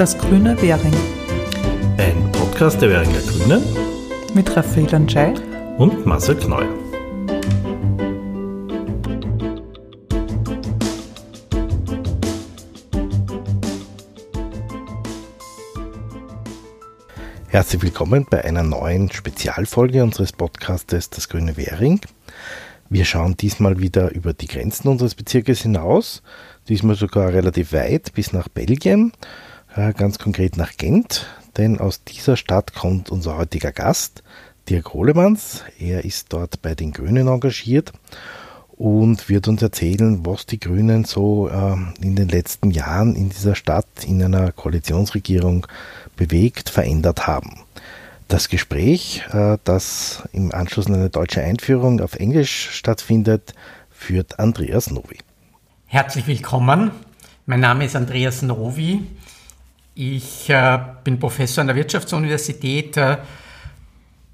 Das grüne Währing. Ein Podcast der Währinger Grünen mit Raphael Anschei und Marcel Kneu. Herzlich willkommen bei einer neuen Spezialfolge unseres Podcastes Das Grüne Währing. Wir schauen diesmal wieder über die Grenzen unseres Bezirkes hinaus, diesmal sogar relativ weit bis nach Belgien, ganz konkret nach Gent, denn aus dieser Stadt kommt unser heutiger Gast, Dirk Hohlemanns. Er ist dort bei den Grünen engagiert und wird uns erzählen, was die Grünen so äh, in den letzten Jahren in dieser Stadt in einer Koalitionsregierung bewegt, verändert haben. Das Gespräch, äh, das im Anschluss an eine deutsche Einführung auf Englisch stattfindet, führt Andreas Novi. Herzlich willkommen. Mein Name ist Andreas Novi. Ich äh, bin Professor an der Wirtschaftsuniversität, äh,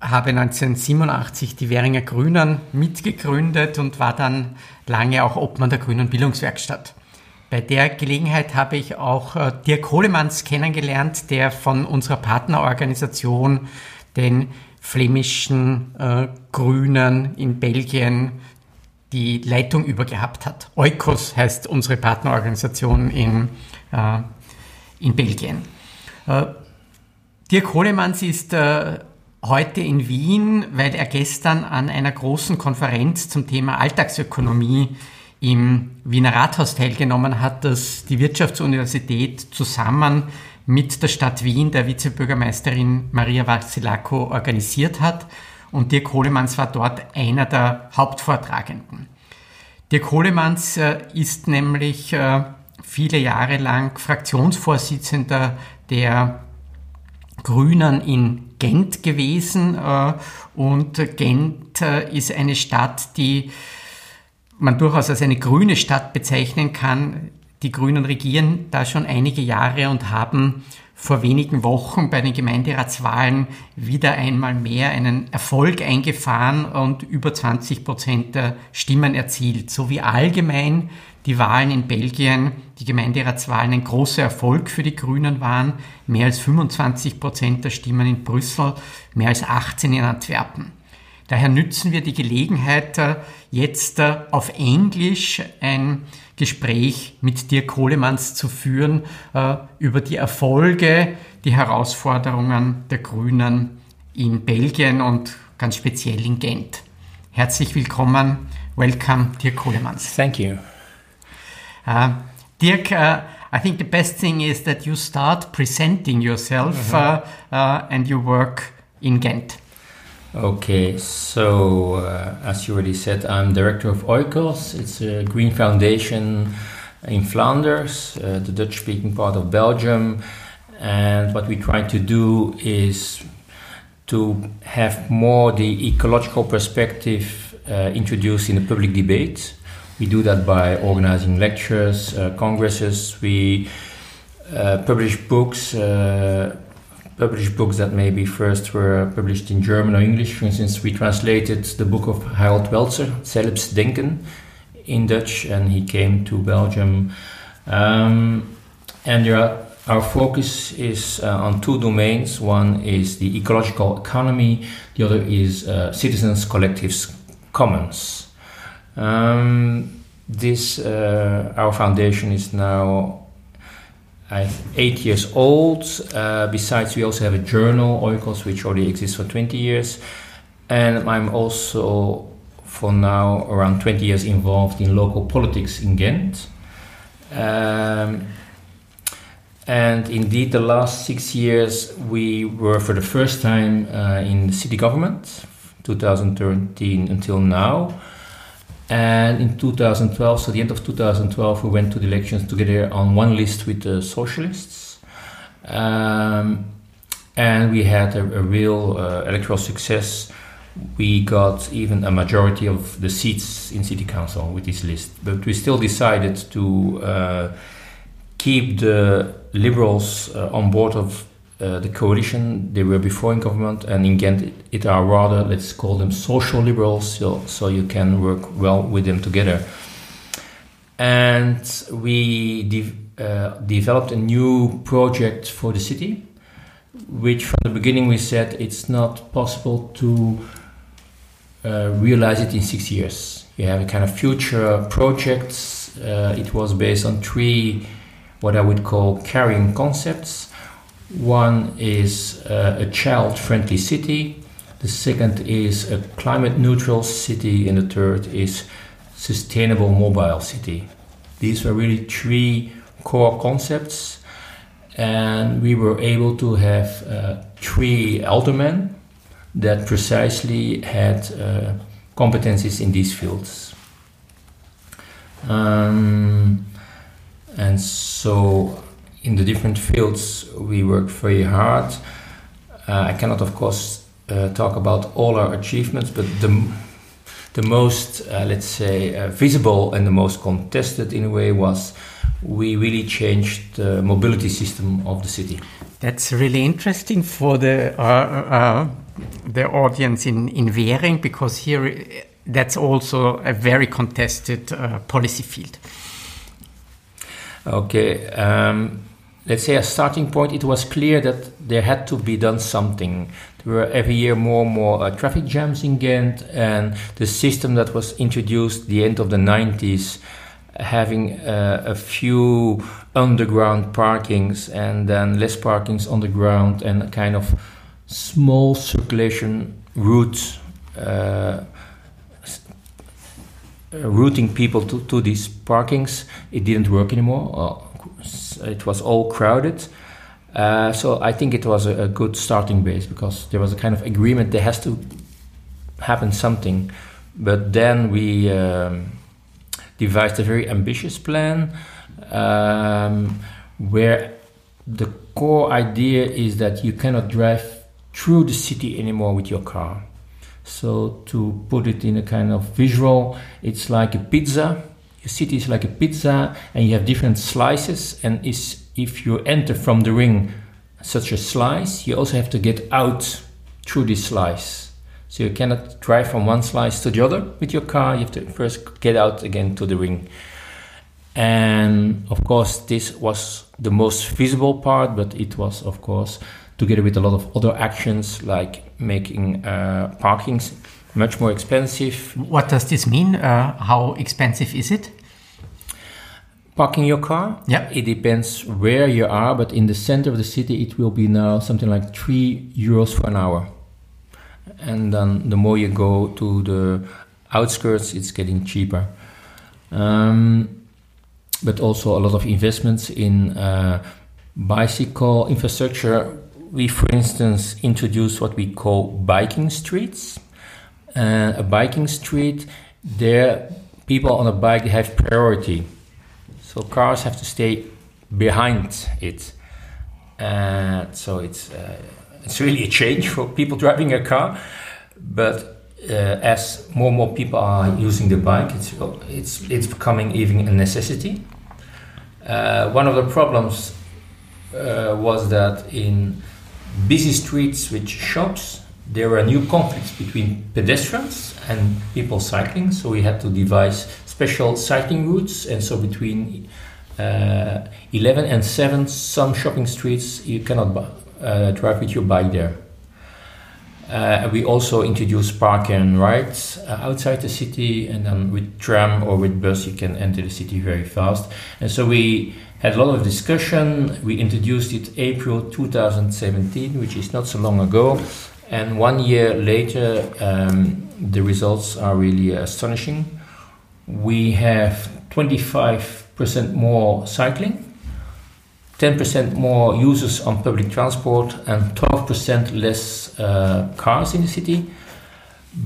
habe 1987 die Währinger Grünen mitgegründet und war dann lange auch Obmann der Grünen Bildungswerkstatt. Bei der Gelegenheit habe ich auch äh, Dirk Hohlemanns kennengelernt, der von unserer Partnerorganisation, den flämischen Grünen in Belgien, die Leitung übergehabt hat. Eukos heißt unsere Partnerorganisation in, äh, in Belgien. Äh, Dirk Hohlemanns ist äh, heute in Wien, weil er gestern an einer großen Konferenz zum Thema Alltagsökonomie im Wiener Rathaus teilgenommen hat, das die Wirtschaftsuniversität zusammen mit der Stadt Wien, der Vizebürgermeisterin Maria Vassilako organisiert hat. Und Dirk Hohlemanns war dort einer der Hauptvortragenden. Dirk Hohlemanns äh, ist nämlich viele Jahre lang Fraktionsvorsitzender der Grünen in Gent gewesen. Äh, und Gent ist eine Stadt, die man durchaus als eine grüne Stadt bezeichnen kann. Die Grünen regieren da schon einige Jahre und haben vor wenigen Wochen bei den Gemeinderatswahlen wieder einmal mehr einen Erfolg eingefahren und über 20 Prozent der Stimmen erzielt. So wie allgemein die Wahlen in Belgien, die Gemeinderatswahlen ein großer Erfolg für die Grünen waren. Mehr als 25 Prozent der Stimmen in Brüssel, mehr als 18 in Antwerpen. Daher nützen wir die Gelegenheit, äh, jetzt äh, auf Englisch ein Gespräch mit Dirk Kohlemanns zu führen äh, über die Erfolge, die Herausforderungen der Grünen in Belgien und ganz speziell in Gent. Herzlich willkommen. Welcome, Dirk Kohlemanns. Thank you. Dirk, uh, I think the best thing is that you start presenting yourself mm -hmm. uh, and you work in Ghent. Okay, so uh, as you already said, I'm director of Oikos. It's a green foundation in Flanders, uh, the Dutch speaking part of Belgium. And what we try to do is to have more the ecological perspective uh, introduced in the public debate. We do that by organizing lectures, uh, congresses, we uh, publish books uh, published books that maybe first were published in German or English. For instance, we translated the book of Harald Welzer, Selbstdenken, in Dutch, and he came to Belgium. Um, and are, our focus is uh, on two domains. One is the ecological economy, the other is uh, citizens' collectives commons. Um, this, uh, our foundation is now eight years old. Uh, besides, we also have a journal, Oikos, which already exists for 20 years. And I'm also, for now, around 20 years involved in local politics in Ghent. Um, and indeed, the last six years, we were for the first time uh, in the city government, 2013 until now. And in 2012, so the end of 2012, we went to the elections together on one list with the socialists. Um, and we had a, a real uh, electoral success. We got even a majority of the seats in city council with this list. But we still decided to uh, keep the liberals uh, on board of uh, the coalition they were before in government, and in Ghent it, it, are rather let's call them social liberals, so, so you can work well with them together. and we de- uh, developed a new project for the city, which from the beginning we said it's not possible to uh, realize it in six years. You have a kind of future projects. Uh, it was based on three, what I would call carrying concepts. One is uh, a child friendly city, the second is a climate neutral city, and the third is sustainable mobile city. These were really three core concepts, and we were able to have uh, three aldermen that precisely had uh, competencies in these fields. Um, and so, in the different fields, we work very hard. Uh, I cannot, of course, uh, talk about all our achievements, but the the most, uh, let's say, uh, visible and the most contested in a way was we really changed the mobility system of the city. That's really interesting for the uh, uh, the audience in in Währing because here that's also a very contested uh, policy field. Okay, um, let's say a starting point. It was clear that there had to be done something. There were every year more and more uh, traffic jams in Ghent, and the system that was introduced the end of the 90s having uh, a few underground parkings and then less parkings on the ground and a kind of small circulation routes. uh, routing people to, to these parkings it didn't work anymore it was all crowded uh, so I think it was a, a, good starting base because there was a kind of agreement there has to happen something but then we um, devised a very ambitious plan um, where the core idea is that you cannot drive through the city anymore with your car. So, to put it in a kind of visual, it's like a pizza. Your city is like a pizza, and you have different slices. And is, if you enter from the ring such a slice, you also have to get out through this slice. So you cannot drive from one slice to the other with your car. You have to first get out again to the ring. And of course, this was the most visible part, but it was, of course, together with a lot of other actions like making uh, parkings much more expensive. What does this mean? Uh, how expensive is it? Parking your car? Yeah. It depends where you are, but in the center of the city, it will be now something like three euros for an hour and then the more you go to the outskirts, it's getting cheaper. Um, but also a lot of investments in uh, bicycle infrastructure. We, for instance, introduced what we call biking streets. Uh, a biking street, there people on a bike have priority, so cars have to stay behind it. Uh, so it's uh, it's really a change for people driving a car. But uh, as more and more people are using the bike, it's it's it's becoming even a necessity. Uh, one of the problems uh, was that in busy streets with shops, there were new conflicts between pedestrians and people cycling. So we had to devise special cycling routes, and so between uh, 11 and 7, some shopping streets you cannot uh, drive with your bike there. Uh, we also introduced park and rides uh, outside the city, and then with tram or with bus, you can enter the city very fast. And so we had a lot of discussion. We introduced it April 2017, which is not so long ago. And one year later, um, the results are really astonishing. We have 25% more cycling 10% more users on public transport and 12% less uh, cars in the city.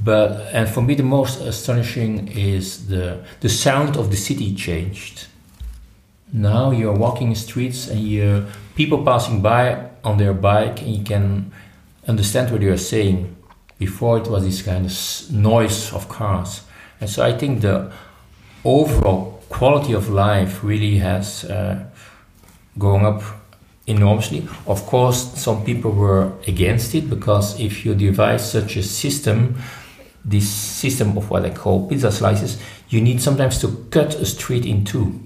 But and for me the most astonishing is the the sound of the city changed. Now you're walking streets and you people passing by on their bike and you can understand what they are saying. Before it was this kind of noise of cars, and so I think the overall quality of life really has. Uh, going up enormously. Of course, some people were against it because if you devise such a system, this system of what I call pizza slices, you need sometimes to cut a street in two.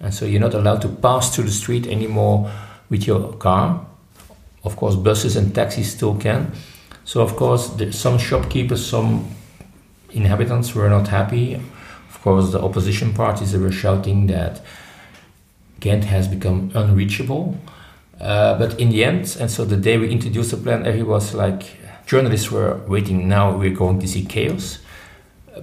And so you're not allowed to pass through the street anymore with your car. Of course, buses and taxis still can. So, of course, the, some shopkeepers, some inhabitants were not happy. Course, the opposition parties were shouting that Ghent has become unreachable. Uh, but in the end, and so the day we introduced the plan, everyone was like, journalists were waiting. Now we're going to see chaos.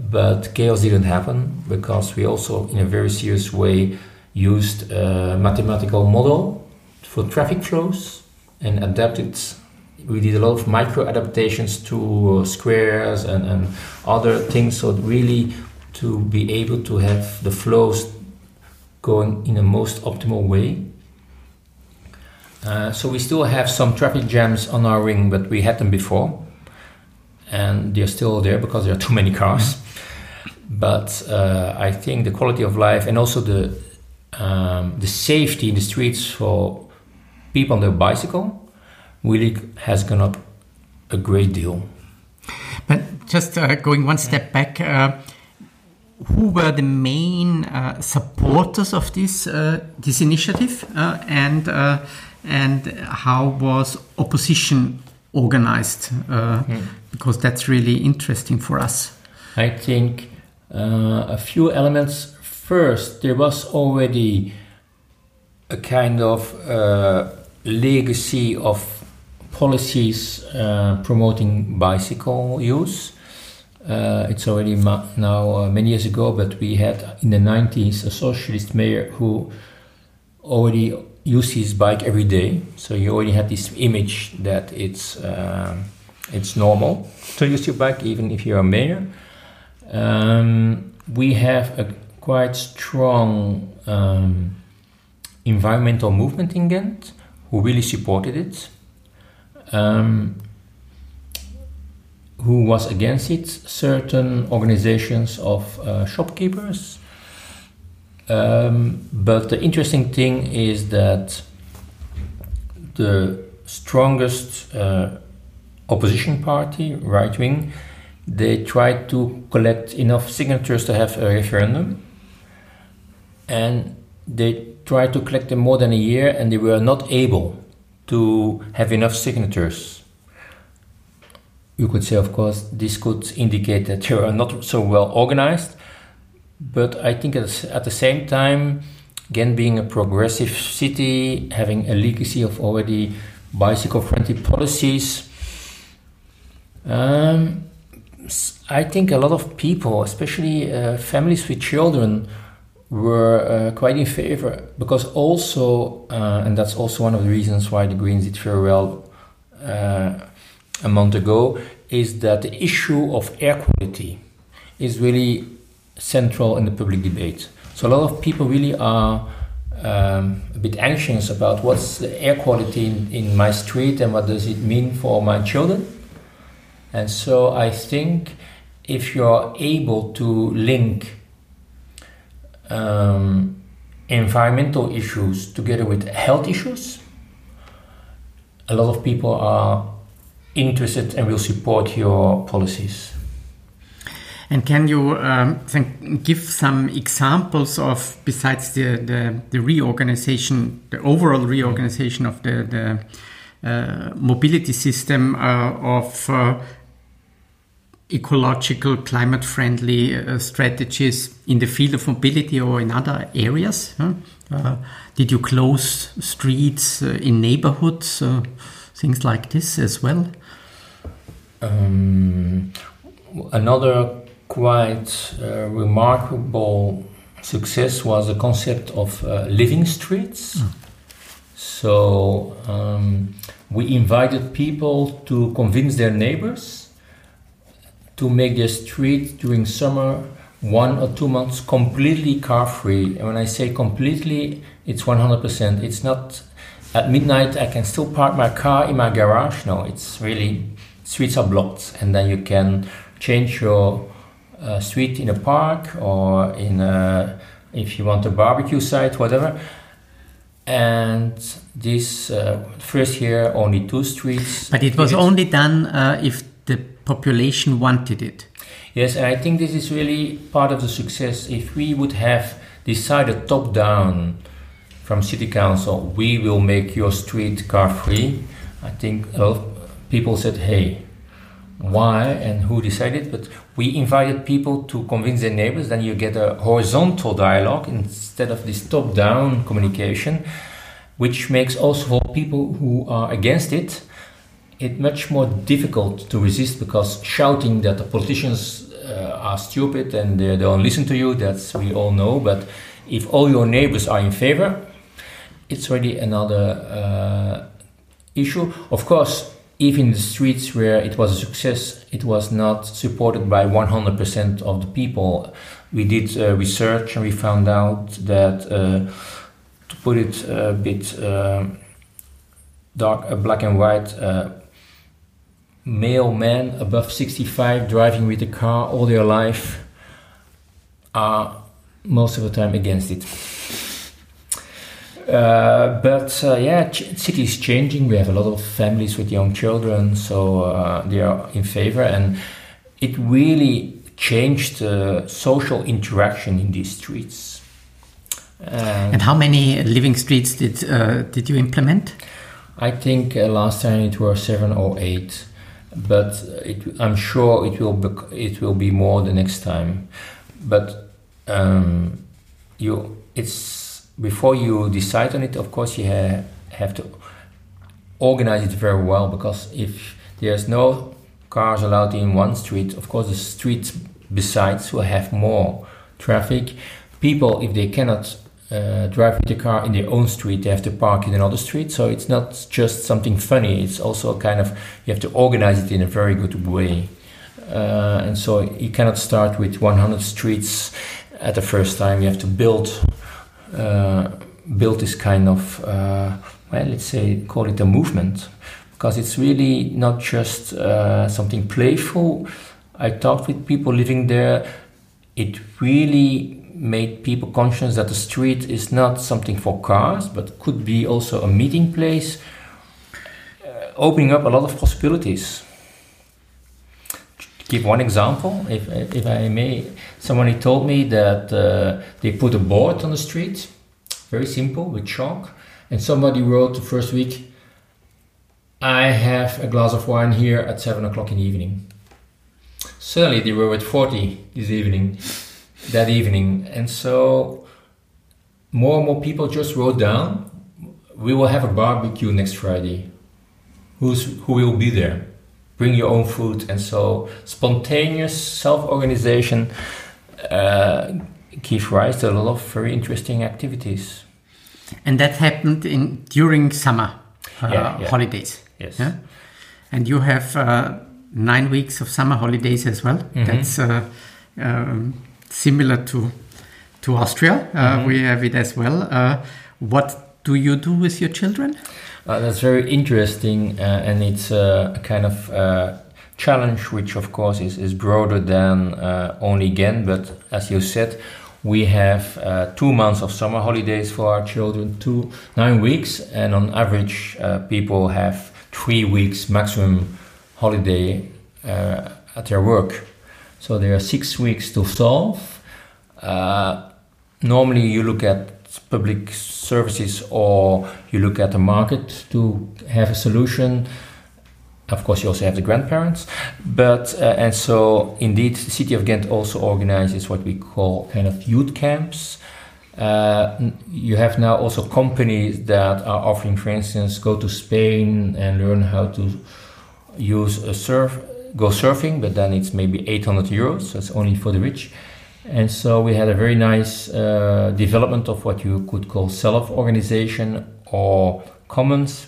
But chaos didn't happen because we also, in a very serious way, used a mathematical model for traffic flows and adapted. We did a lot of micro adaptations to uh, squares and, and other things, so really to be able to have the flows going in the most optimal way. Uh, so we still have some traffic jams on our ring, but we had them before, and they're still there because there are too many cars. But uh, I think the quality of life and also the um, the safety in the streets for people on their bicycle really has gone up a great deal. But just uh, going one step back, uh, who were the main uh, supporters of this uh, this initiative, uh, and uh, and how was opposition organized? Mm. Because that's really interesting for us. I think a few elements first, there was already a kind of uh, legacy of policies uh, promoting bicycle use. Uh, it's already ma- now uh, many years ago, but we had in the 90s a socialist mayor who already used his bike every day. So you already had this image that it's um, it's normal to use your bike even if you're a mayor. Um, we have a quite strong um, environmental movement in Ghent who really supported it. Um, who was against it? Certain organizations of uh, shopkeepers. Um, but the interesting thing is that the strongest uh, opposition party, right wing, they tried to collect enough signatures to have a referendum and they tried to collect them more than a year and they were not able to have enough signatures. You could say, of course, this could indicate that they are not so well organized, but I think at the same time, again, being a progressive city, having a legacy of already bicycle friendly policies, um, I think a lot of people, especially uh, families with children, were uh, quite in favor because also, uh, and that's also one of the reasons why the Greens did very well uh, a month ago, is that the issue of air quality is really central in the public debate. So a lot of people really are um, a bit anxious about what's the air quality in, in my street and what does it mean for my children. And so I think if you're able to link um, environmental issues together with health issues, a lot of people are interested and will support your policies. And can you um, give some examples of, besides the, the, the, reorganization, the overall reorganization of the, the uh, mobility system uh, of uh, ecological, climate friendly uh, strategies in the field of mobility or in other areas? Huh? Uh, did you close streets uh, in neighborhoods, things like this as well? Um, another quite uh, remarkable success was the concept of uh, living streets. Mm. So um, we invited people to convince their neighbors to make their street during summer one or two months completely car free. And when I say completely, it's 100%. It's not at midnight I can still park my car in my garage. No, it's really streets are blocked, and then you can change your uh, street in a park or in a, if you want a barbecue site, whatever. And this uh, first year only two streets. But it was only done uh, if the population wanted it. Yes, and I think this is really part of the success. If we would have decided top down from city council, we will make your street car free. I think a people said, "Hey, why and who decided?" But we invited people to convince their neighbors. Then you get a horizontal dialogue instead of this top-down communication, which makes also for people who are against it it much more difficult to resist because shouting that the politicians uh, are stupid and they don't listen to you that's we all know but if all your neighbors are in favor it's already another uh, issue of course even in the streets where it was a success it was not supported by 100% of the people we did uh, research and we found out that uh, to put it a bit uh, dark uh, black and white male men above 65 driving with a car all their life are most of the time against it. Uh, but uh, yeah, ch- city is changing. We have a lot of families with young children, so uh, they are in favor, and it really changed the social interaction in these streets. and how many living streets did uh, did you implement? I think uh, last time it were seven or eight but it, I'm sure it will be, it will be more the next time. But um, you it's before you decide on it. Of course, you ha- have to organize it very well because if there's no cars allowed in one street, of course the streets besides will have more traffic. People, if they cannot uh, drive the car in their own street, they have to park in another street. So it's not just something funny. It's also kind of you have to organize it in a very good way. Uh, and so you cannot start with 100 streets at the first time. You have to build uh, build this kind of uh, well, let's say call it a movement because it's really not just uh, something playful. I talked with people living there. It really made people conscious that the street is not something for cars, but could be also a meeting place, uh, opening up a lot of possibilities. Give one example, if, if I may, somebody told me that uh, they put a board on the street, very simple, with chalk, and somebody wrote the first week, I have a glass of wine here at 7 o'clock in the evening. Suddenly they were at 40 this evening that evening. And so more and more people just wrote down, we will have a barbecue next Friday. Who's, who will be there? Bring your own food. And so spontaneous self-organization uh, gives rise to a lot of very interesting activities. And that happened in during summer uh, Yeah, yeah. holidays. Yes. Yeah? And you have uh, nine weeks of summer holidays as well. Mm-hmm. That's uh, um, similar to to Austria. Uh, Mm-hmm. We have it as well. Uh, what do you do with your children? Uh, that's very interesting, uh, and it's uh, a kind of uh, challenge, which of course is, is broader than uh, only Ghent. But as you said, we have uh, two months of summer holidays for our children, two nine weeks, and on average, people have three weeks maximum holiday at their work. So there are six weeks to solve. Normally, you look at public services or you look at the market to have a solution. Of course, you also have the grandparents, but uh, and so indeed, the city of Ghent also organizes what we call kind of youth camps. Uh, you have now also companies that are offering, for instance, go to Spain and learn how to use a surf, go surfing, but then it's maybe 800 euros, so it's only for the rich. And so we had a very nice uh, development of what you could call self-organization or commons.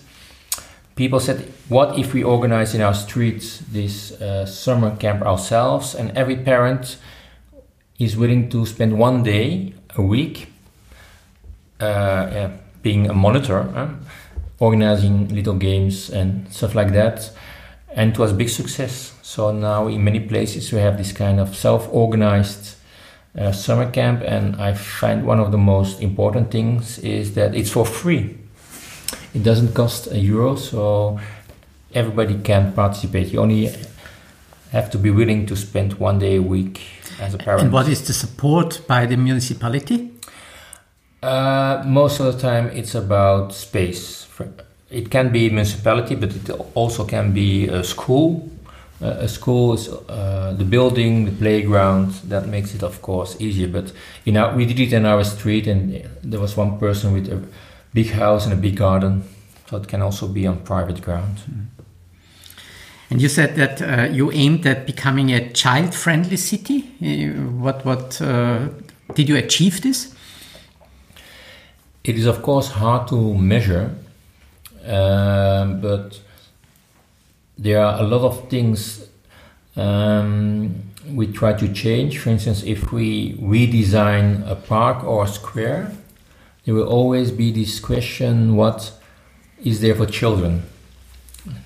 People said, what if we organize in our streets this uh, summer camp ourselves and every parent is willing to spend one day a week uh, yeah, being a monitor, huh? organizing little games and stuff like that. And it was a big success. So now in many places we have this kind of self-organized uh, summer camp, and I find one of the most important things is that it's for free. It doesn't cost a euro, so everybody can participate. You only have to be willing to spend one day a week as a parent. And what is the support by the municipality? Uh, most of the time, it's about space. It can be municipality, but it also can be a school. Uh, a school is uh, the building, the playground. That makes it, of course, easier. But you know, we did it in our street, and there was one person with a big house and a big garden, so it can also be on private ground. Mm. And you said that uh, you aimed at becoming a child-friendly city. Uh, what what uh, did you achieve this? It is, of course, hard to measure, um, but there are a lot of things um, we try to change. For instance, if we redesign a park or a square, there will always be this question what is there for children?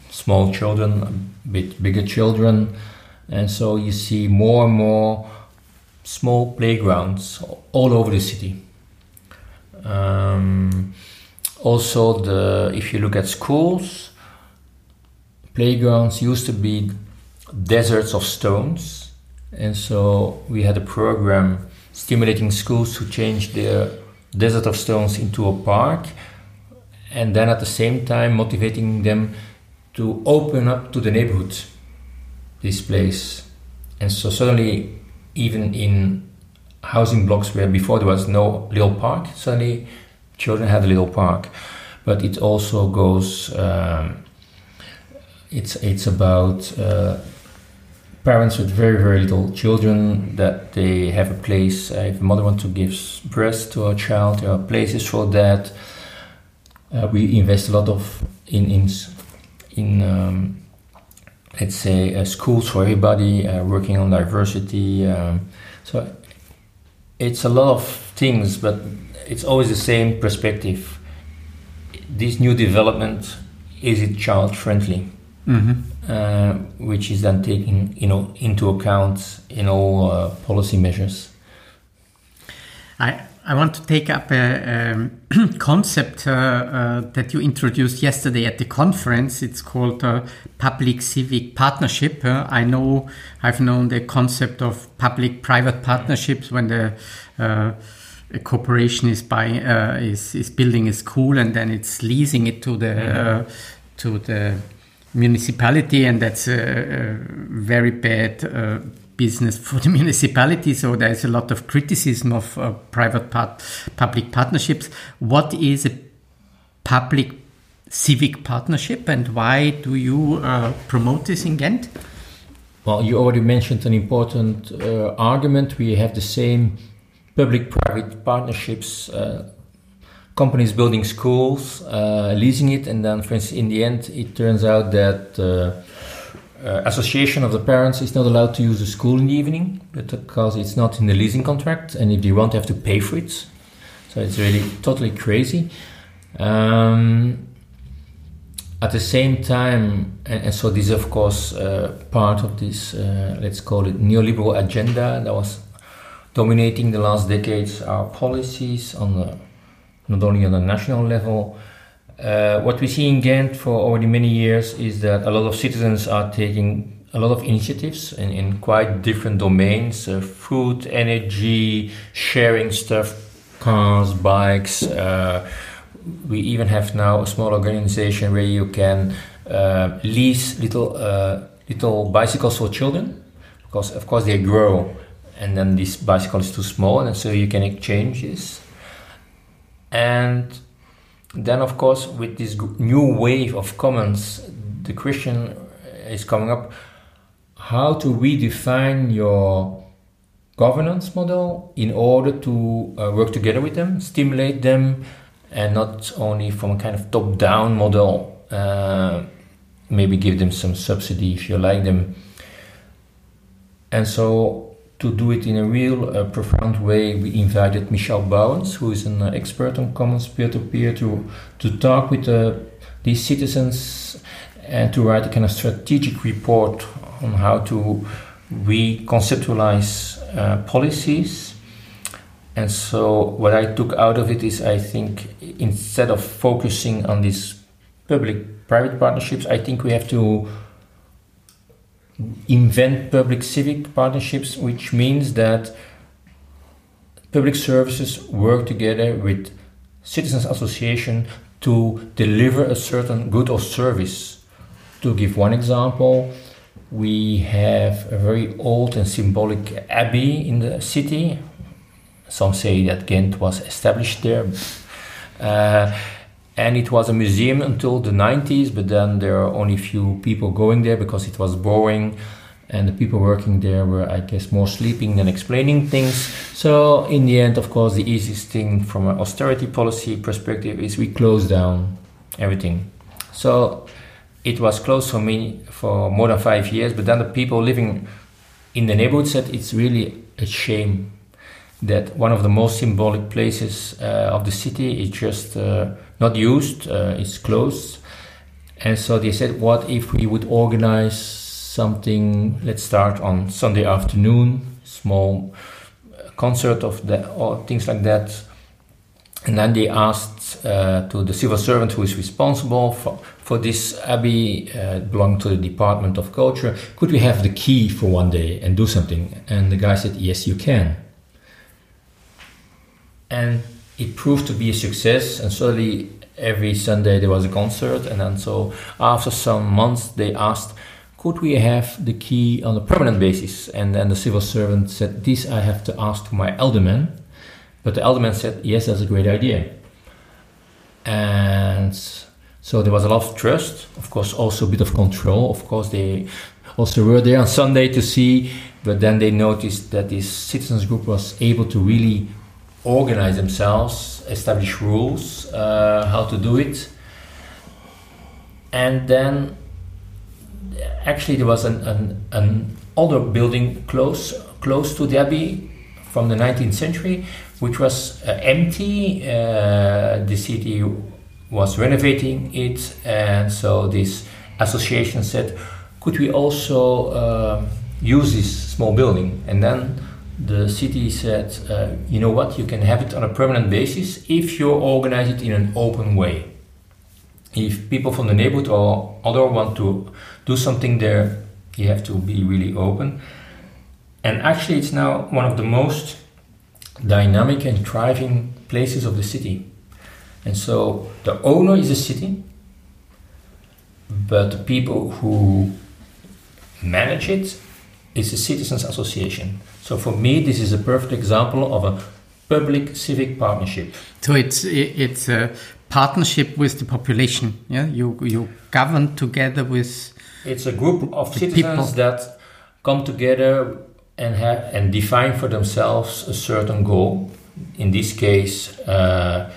Small children, a bit bigger children. And so you see more and more small playgrounds all over the city. Um, also, the if you look at schools, playgrounds used to be deserts of stones, and so we had a program stimulating schools to change their desert of stones into a park, and then at the same time motivating them to open up to the neighborhood this place. And so suddenly, even in housing blocks where before there was no little park. Suddenly, children had a little park, but it also goes. Um, it's it's about uh, parents with very very little children that they have a place. Uh, if a mother wants to give breast to a child, there are places for that. Uh, we invest a lot of in in in. Um, let's say uh, schools for everybody, uh, working on diversity. Um, so it's a lot of things, but it's always the same perspective. This new development is it child friendly, mm-hmm. uh, which is then taken you know into account in all uh, policy measures. I I want to take up a, a concept uh, uh, that you introduced yesterday at the conference. It's called uh, public civic partnership. Uh, I know I've known the concept of public private partnerships when the uh, a corporation is buying uh, is is building a school and then it's leasing it to the mm-hmm. to the municipality, and that's a, a very bad business for the municipality. So there's a lot of criticism of uh, private part, public partnerships. What is a public civic partnership and why do you uh, promote this in Ghent? Well, you already mentioned an important uh, argument. We have the same public private partnerships. Companies building schools, uh, leasing it, and then, for instance, in the end, it turns out that uh, uh, association of the parents is not allowed to use the school in the evening because it's not in the leasing contract, and if they want, they have to pay for it. So it's really totally crazy. Um, at the same time, and, and, so this is of course uh, part of this, uh, let's call it neoliberal agenda that was dominating the last decades. Our policies on the not only on the national level uh, what we see in Ghent for already many years is that a lot of citizens are taking a lot of initiatives in, in quite different domains uh, food, energy, sharing stuff, cars, bikes. Uh, we even have now a small organization where you can uh, lease little, uh, little bicycles for children because, of course, they grow and then this bicycle is too small, and so you can exchange this. And then of course with this new wave of commons the question is coming up how to redefine your governance model in order to uh, work together with them stimulate them and not only from a kind of top down model uh, maybe give them some subsidy if you like them. And so to do it in a real uh, profound way, we invited Michel Bauwens, who is an uh, expert on commons peer-to-peer, to to talk with uh, these citizens and to write a kind of strategic report on how to reconceptualize uh, policies. And so, what I took out of it is, I think, instead of focusing on these public-private partnerships, I think we have to invent public civic partnerships, which means that public services work together with citizens association to deliver a certain good or service. To give one example, we have a very old and symbolic abbey in the city. Some say that Ghent was established there. Uh, and it was a museum until the 90s, but then there are only few people going there because it was boring and the people working there were, I guess, more sleeping than explaining things. So, in the end, of course, the easiest thing from an austerity policy perspective is we close down everything. So, it was closed for me for more than five years, but then the people living in the neighborhood said it's really a shame that one of the most symbolic places uh, of the city is just uh, not used, uh, it's closed. And so they said, what if we would organize something. Let's start on Sunday afternoon, small uh, concert of that or things like that. And then they asked uh, to the civil servant who is responsible for, for this abbey, uh, belonged to the Department of Culture, could we have the key for one day and do something? And the guy said, yes, you can. And it proved to be a success, and suddenly every Sunday there was a concert. And then so after some months, they asked, could we have the key on a permanent basis? And then the civil servant said, This I have to ask to my alderman. But the alderman said, Yes, that's a great idea. And so there was a lot of trust, of course, also a bit of control. Of course, they also were there on Sunday to see, but then they noticed that this citizens group was able to really organize themselves, establish rules, uh, how to do it. And then actually there was an, an, an older building close close to the abbey from the 19th century, which was uh, empty. Uh, the city was renovating it, and so this association said, "Could we also uh, use this small building?" And then the city said, uh, "You know what? You can have it on a permanent basis if you organize it in an open way." if people from the neighborhood or other want to do something there, you have to be really open. And actually, it's now one of the most dynamic and thriving places of the city. And so the owner is the city, but the people who manage it is the citizens association. So for me, this is a perfect example of a public civic partnership. So it's it's a partnership with the population. Yeah, you you govern together with. It's a group of citizens people. that come together and have and define for themselves a certain goal. In this case, uh,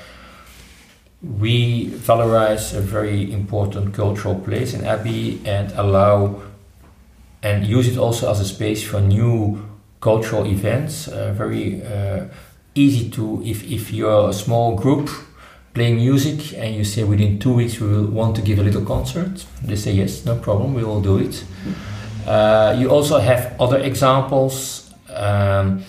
we valorize a very important cultural place in Abbey and allow and use it also as a space for new cultural events. Uh, very uh, easy to if if you're a small group playing music and you say within two weeks we will want to give a little concert, they say yes, no problem, we will do it. Uh, you also have other examples. Um,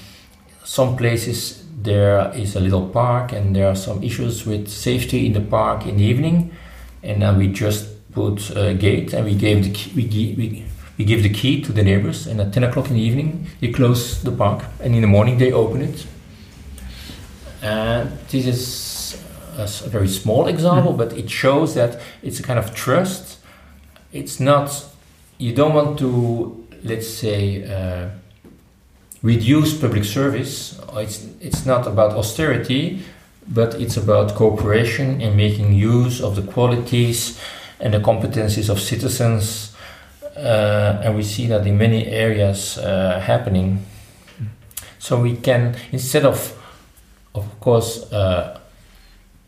some places there is a little park and there are some issues with safety in the park in the evening, and then we just put a gate and we gave the key, we, we, we give the key to the neighbors, and at 10 o'clock in the evening you close the park, and in the morning they open it. And this is a, a very small example, but it shows that it's a kind of trust. It's not, you don't want to, let's say, uh, reduce public service. It's, it's not about austerity, but it's about cooperation and making use of the qualities and the competencies of citizens. Uh, and we see that in many areas uh, happening. So we can, instead of, of course, uh,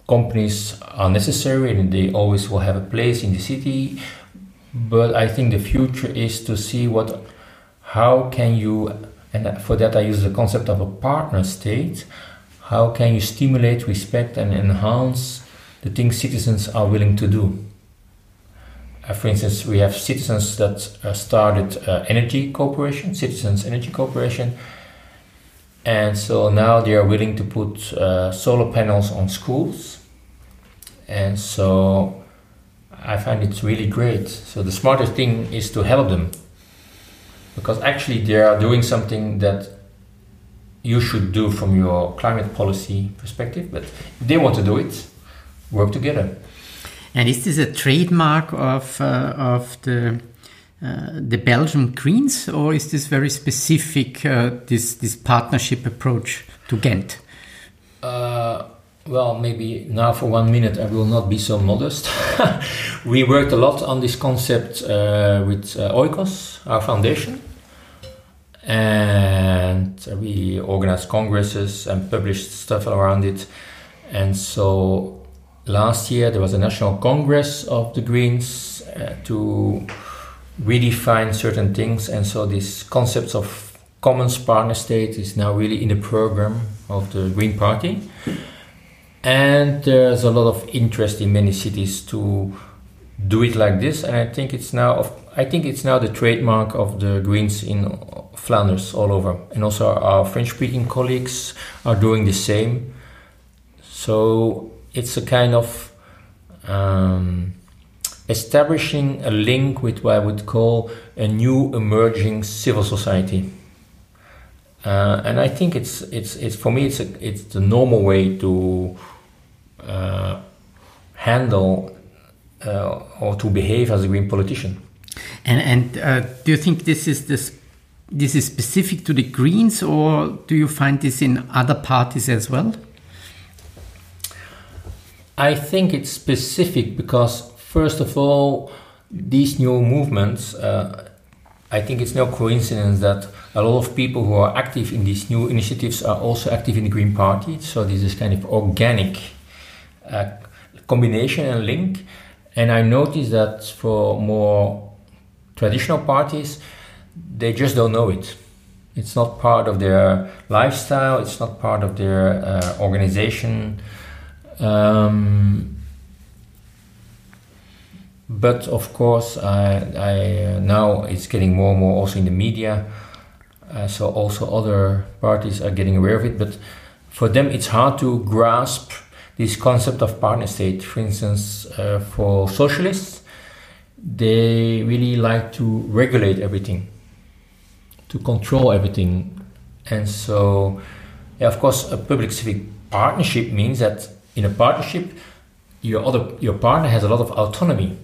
companies are necessary and they always will have a place in the city but i think the future is to see what how can you and for that i use the concept of a partner state how can you stimulate respect and enhance the things citizens are willing to do for instance we have citizens that uh, started uh, energy corporation citizens energy corporation and so now they are willing to put uh, solar panels on schools. And so I find it really great. So the smartest thing is to help them. because actually they are doing something that you should do from your climate policy perspective. But they want to do it, work together. And is this a trademark of uh, of the uh, the Belgian Greens, or is this very specific uh, this this partnership approach to Ghent? Uh, well, maybe now for one minute I will not be so modest. we worked a lot on this concept uh, with Oikos, our foundation, and we organized congresses and published stuff around it. And so last year there was a national congress of the Greens uh, to redefine certain things, and so this concept of commons partner state is now really in the program of the Green Party. And there's a lot of interest in many cities to do it like this, and I think it's now I think it's now the trademark of the Greens in Flanders all over, and also our French-speaking colleagues are doing the same. So it's a kind of um, establishing a link with what I would call a new emerging civil society. Uh, and I think it's it's it's for me it's a, it's the normal way to uh, handle uh, or to behave as a green politician. And and uh, do you think this is this this is specific to the Greens, or do you find this in other parties as well? I think it's specific because first of all, these new movements. Uh, I think it's no coincidence that a lot of people who are active in these new initiatives are also active in the Green Party. So this is kind of organic uh, combination and link. And I noticed that for more traditional parties, they just don't know it. It's not part of their lifestyle. It's not part of their uh, organization. Um, but of course, I, I uh, now it's getting more and more also in the media. Uh, so also other parties are getting aware of it. But for them, it's hard to grasp this concept of partner state. For instance, uh, for socialists, they really like to regulate everything, to control everything. And so, yeah, of course, a public civic partnership means that in a partnership, your other your partner has a lot of autonomy.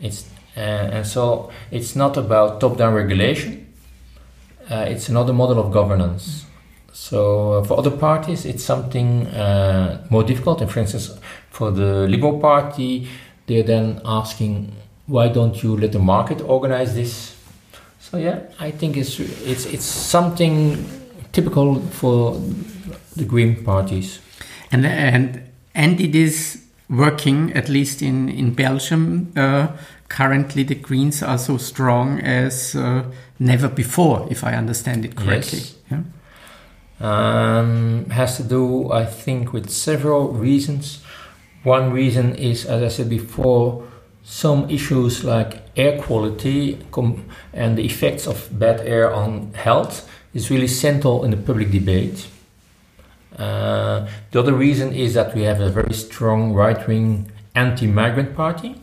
It's uh, and so it's not about top-down regulation. Uh, it's another model of governance. So uh, for other parties, it's something uh, more difficult. And for instance, for the Liberal Party, they're then asking, why don't you let the market organize this? So yeah, I think it's it's it's something typical for the Green parties. And and and it is working at least in in Belgium. Uh, currently, the Greens are so strong as uh, never before, if I understand it correctly. Yes. Yeah? Um, has to do, I think, with several reasons. One reason is, as I said before, some issues like air quality and the effects of bad air on health is really central in the public debate. Uh, the other reason is that we have a very strong right wing anti migrant party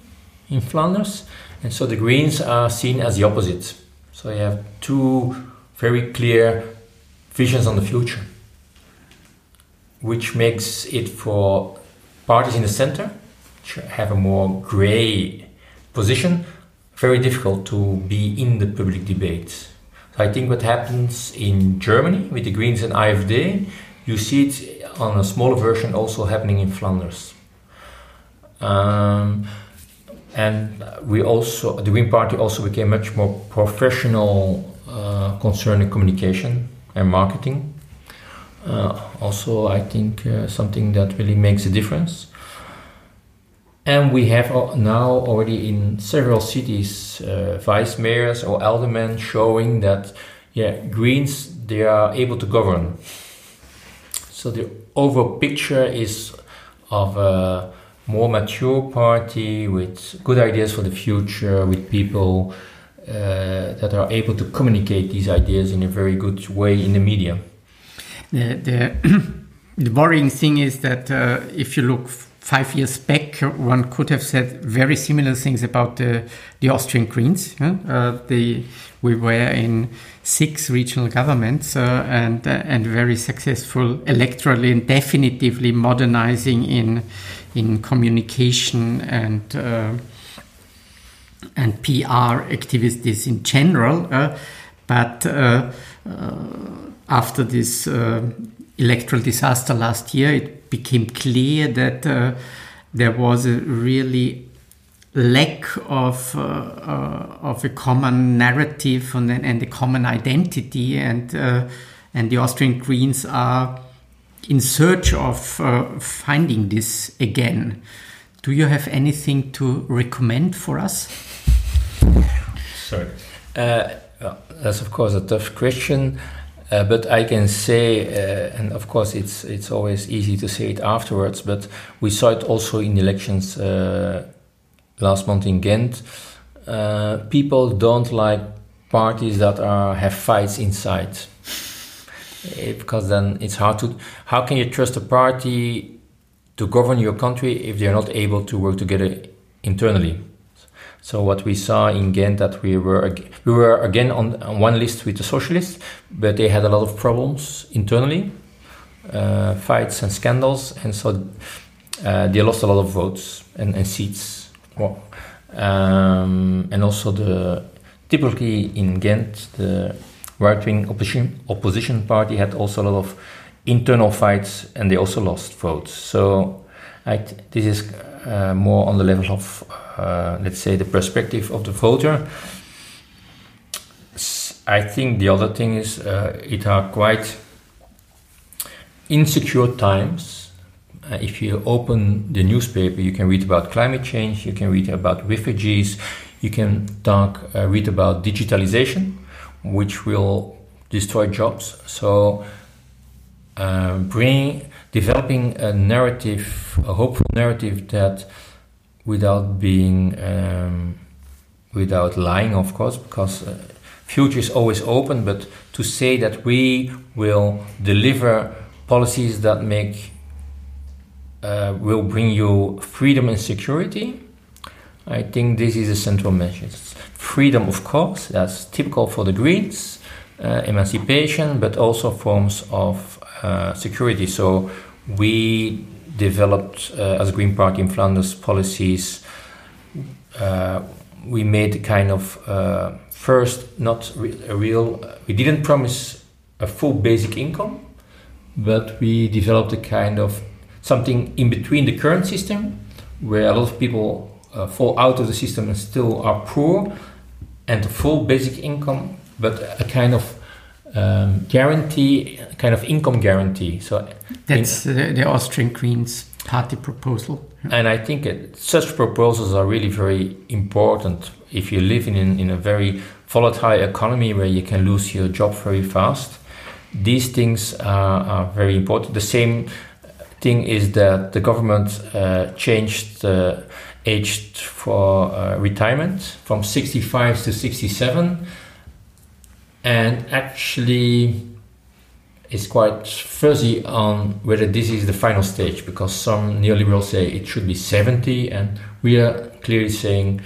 in Flanders, and so the Greens are seen as the opposite. So you have two very clear visions on the future, which makes it for parties in the center, which have a more gray position, very difficult to be in the public debate. So I think what happens in Germany with the Greens and AfD, you see it on a smaller version also happening in Flanders. Um, and we also, the Green Party also became much more professional uh, concerning communication and marketing. Uh, also, I think uh, something that really makes a difference. And we have now already in several cities uh, vice mayors or aldermen showing that, yeah, Greens they are able to govern. So the overall picture is of a more mature party with good ideas for the future, with people uh, that are able to communicate these ideas in a very good way in the media. The, the, the worrying thing is that uh, if you look five years back, one could have said very similar things about the, the Austrian Greens. Uh, the, we were in six regional governments uh, and, uh, and very successful electorally and definitively modernizing in, in communication and, uh, and PR activities in general. Uh, but uh, after this electoral disaster last year, it became clear that uh, there was a really lack of uh, uh, of a common narrative and, and a common identity, and uh, and the Austrian Greens are in search of uh, finding this again. Do you have anything to recommend for us? Sorry, uh, that's of course a tough question. Uh, but I can say, uh, and of course it's it's always easy to say it afterwards. But we saw it also in the elections uh, last month in Ghent. Uh, people don't like parties that are have fights inside, eh, because then it's hard to. How can you trust a party to govern your country if they're not able to work together internally? So what we saw in Ghent that we were we were again on, on one list with the socialists, but they had a lot of problems internally, uh, fights and scandals, and so uh, they lost a lot of votes and, and seats. Well, um, and also the typically in Ghent the right-wing opposition opposition party had also a lot of internal fights, and they also lost votes. So I, this is more on the level of uh, let's say, the perspective of the voter. I think the other thing is uh, it are quite insecure times. Uh, if you open the newspaper, you can read about climate change, you can read about refugees, you can talk, uh, read about digitalization, which will destroy jobs. So, uh, bring developing a narrative, a hopeful narrative that without being um, without lying, of course, because uh, future is always open. But to say that we will deliver policies that make uh, will bring you freedom and security, I think this is a central message. Freedom, of course, that's typical for the Greens, uh, emancipation, but also forms of uh, security. So we developed uh, as Green Party in Flanders policies. Uh, we made kind of uh, first not re- a real. We didn't promise a full basic income, but we developed a kind of something in between the current system, where a lot of people uh, fall out of the system and still are poor, and a full basic income, but a kind of um, guarantee, kind of income guarantee. So that's in, the, the, Austrian Greens party proposal. And I think it, such proposals are really very important if you live in, in a very volatile economy where you can lose your job very fast. These things are, are very important. The same thing is that the government uh, changed the age for uh, retirement from 65 to 67 and actually it's quite fuzzy on whether this is the final stage because some neoliberals say it should be 70 and we are clearly saying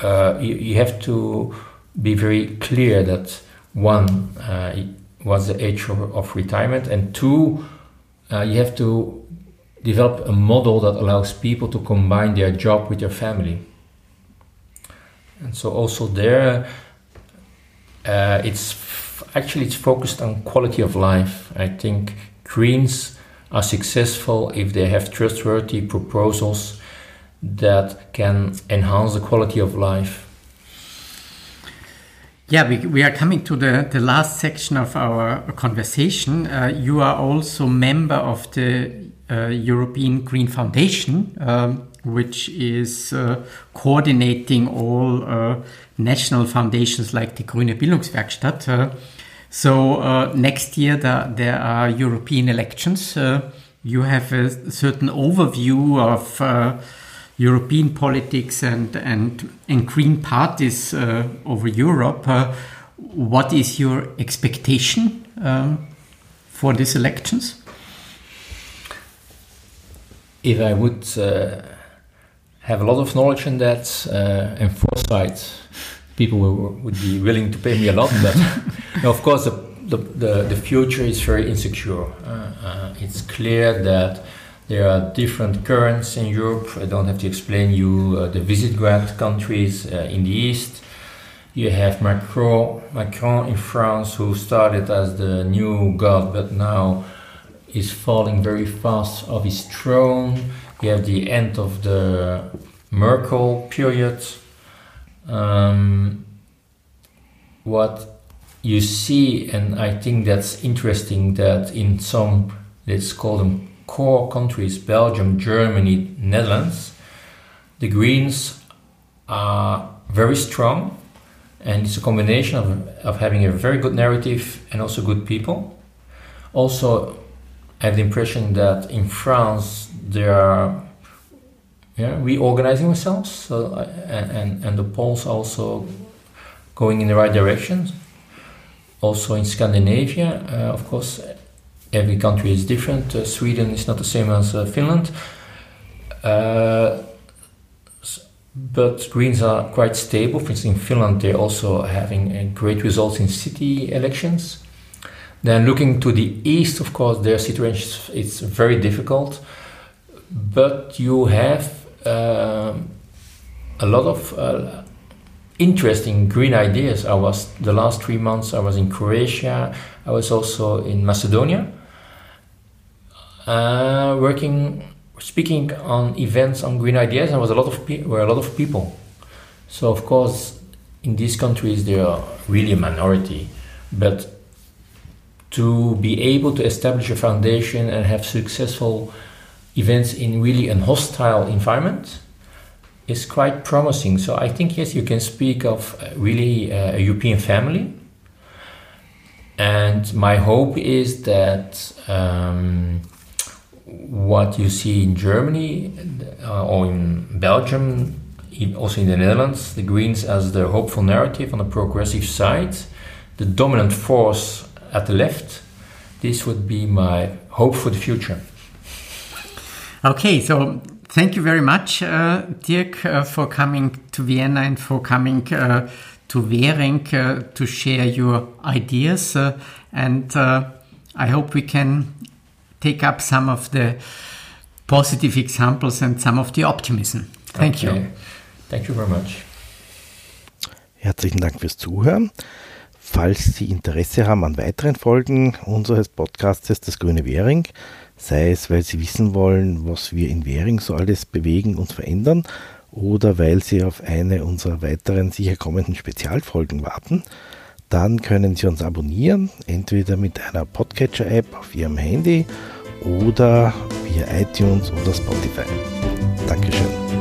uh, you, you, have to be very clear that one uh, was the age of, of retirement and two uh, you have to develop a model that allows people to combine their job with their family. And so also there uh, it's actually it's focused on quality of life. I think Greens are successful if they have trustworthy proposals that can enhance the quality of life. Yeah, we, we are coming to the, the last section of our conversation. Uh, you are also member of the uh, European Green Foundation, um, which is uh, coordinating all uh, national foundations like the Grüne Bildungswerkstatt. Uh, so uh, next year the, there are European elections. Uh, you have a certain overview of uh, European politics and, and, and green parties over Europe. what is your expectation for these elections? if I would have a lot of knowledge in that uh, and foresight, people will, would be willing to pay me a lot. But of course, the, the, the, the, future is very insecure. Uh, uh, it's clear that there are different currents in Europe. I don't have to explain you uh, the Visegrad countries uh, in the east. You have Macron, Macron in France, who started as the new god, but now is falling very fast off his throne. You have the end of the Merkel period. Um, what you see, and I think that's interesting, that in some, let's call them core countries, Belgium, Germany, Netherlands, the Greens are very strong, and it's a combination of, of having a very good narrative and also good people. Also, I have the impression that in France they are yeah, reorganizing themselves, so, and, and the polls also going in the right direction. Also in Scandinavia, uh, of course, every country is different. Uh, Sweden is not the same as uh, Finland. Uh, but Greens are quite stable. For instance, in Finland, they're also having uh, great results in city elections. Then looking to the east, of course, their situation is very difficult. But you have uh, a lot of uh, interesting green ideas. I was the last three months. I was in Croatia. I was also in Macedonia, uh, working, speaking on events on green ideas. And was a lot of pe- were a lot of people. So of course, in these countries, they are really a minority, but to be able to establish a foundation and have successful events in really an hostile environment is quite promising. So I think yes, you can speak of really a European family. And my hope is that um, what you see in Germany uh, or in Belgium, also in the Netherlands, the Greens as the hopeful narrative on the progressive side, the dominant force at the left, this would be my hope for the future. Okay, so thank you very much, uh, Dirk, uh, for coming to Vienna and for coming uh, to Währing uh, to share your ideas. Uh, and uh, I hope we can take up some of the positive examples and some of the optimism. Thank okay. you. Thank you very much. Herzlichen Dank fürs Zuhören. Falls Sie Interesse haben an weiteren Folgen unseres Podcastes Das Grüne Währing, sei es, weil Sie wissen wollen, was wir in Währing so alles bewegen und verändern, oder weil Sie auf eine unserer weiteren sicher kommenden Spezialfolgen warten, dann können Sie uns abonnieren, entweder mit einer Podcatcher-App auf Ihrem Handy oder via iTunes oder Spotify. Dankeschön.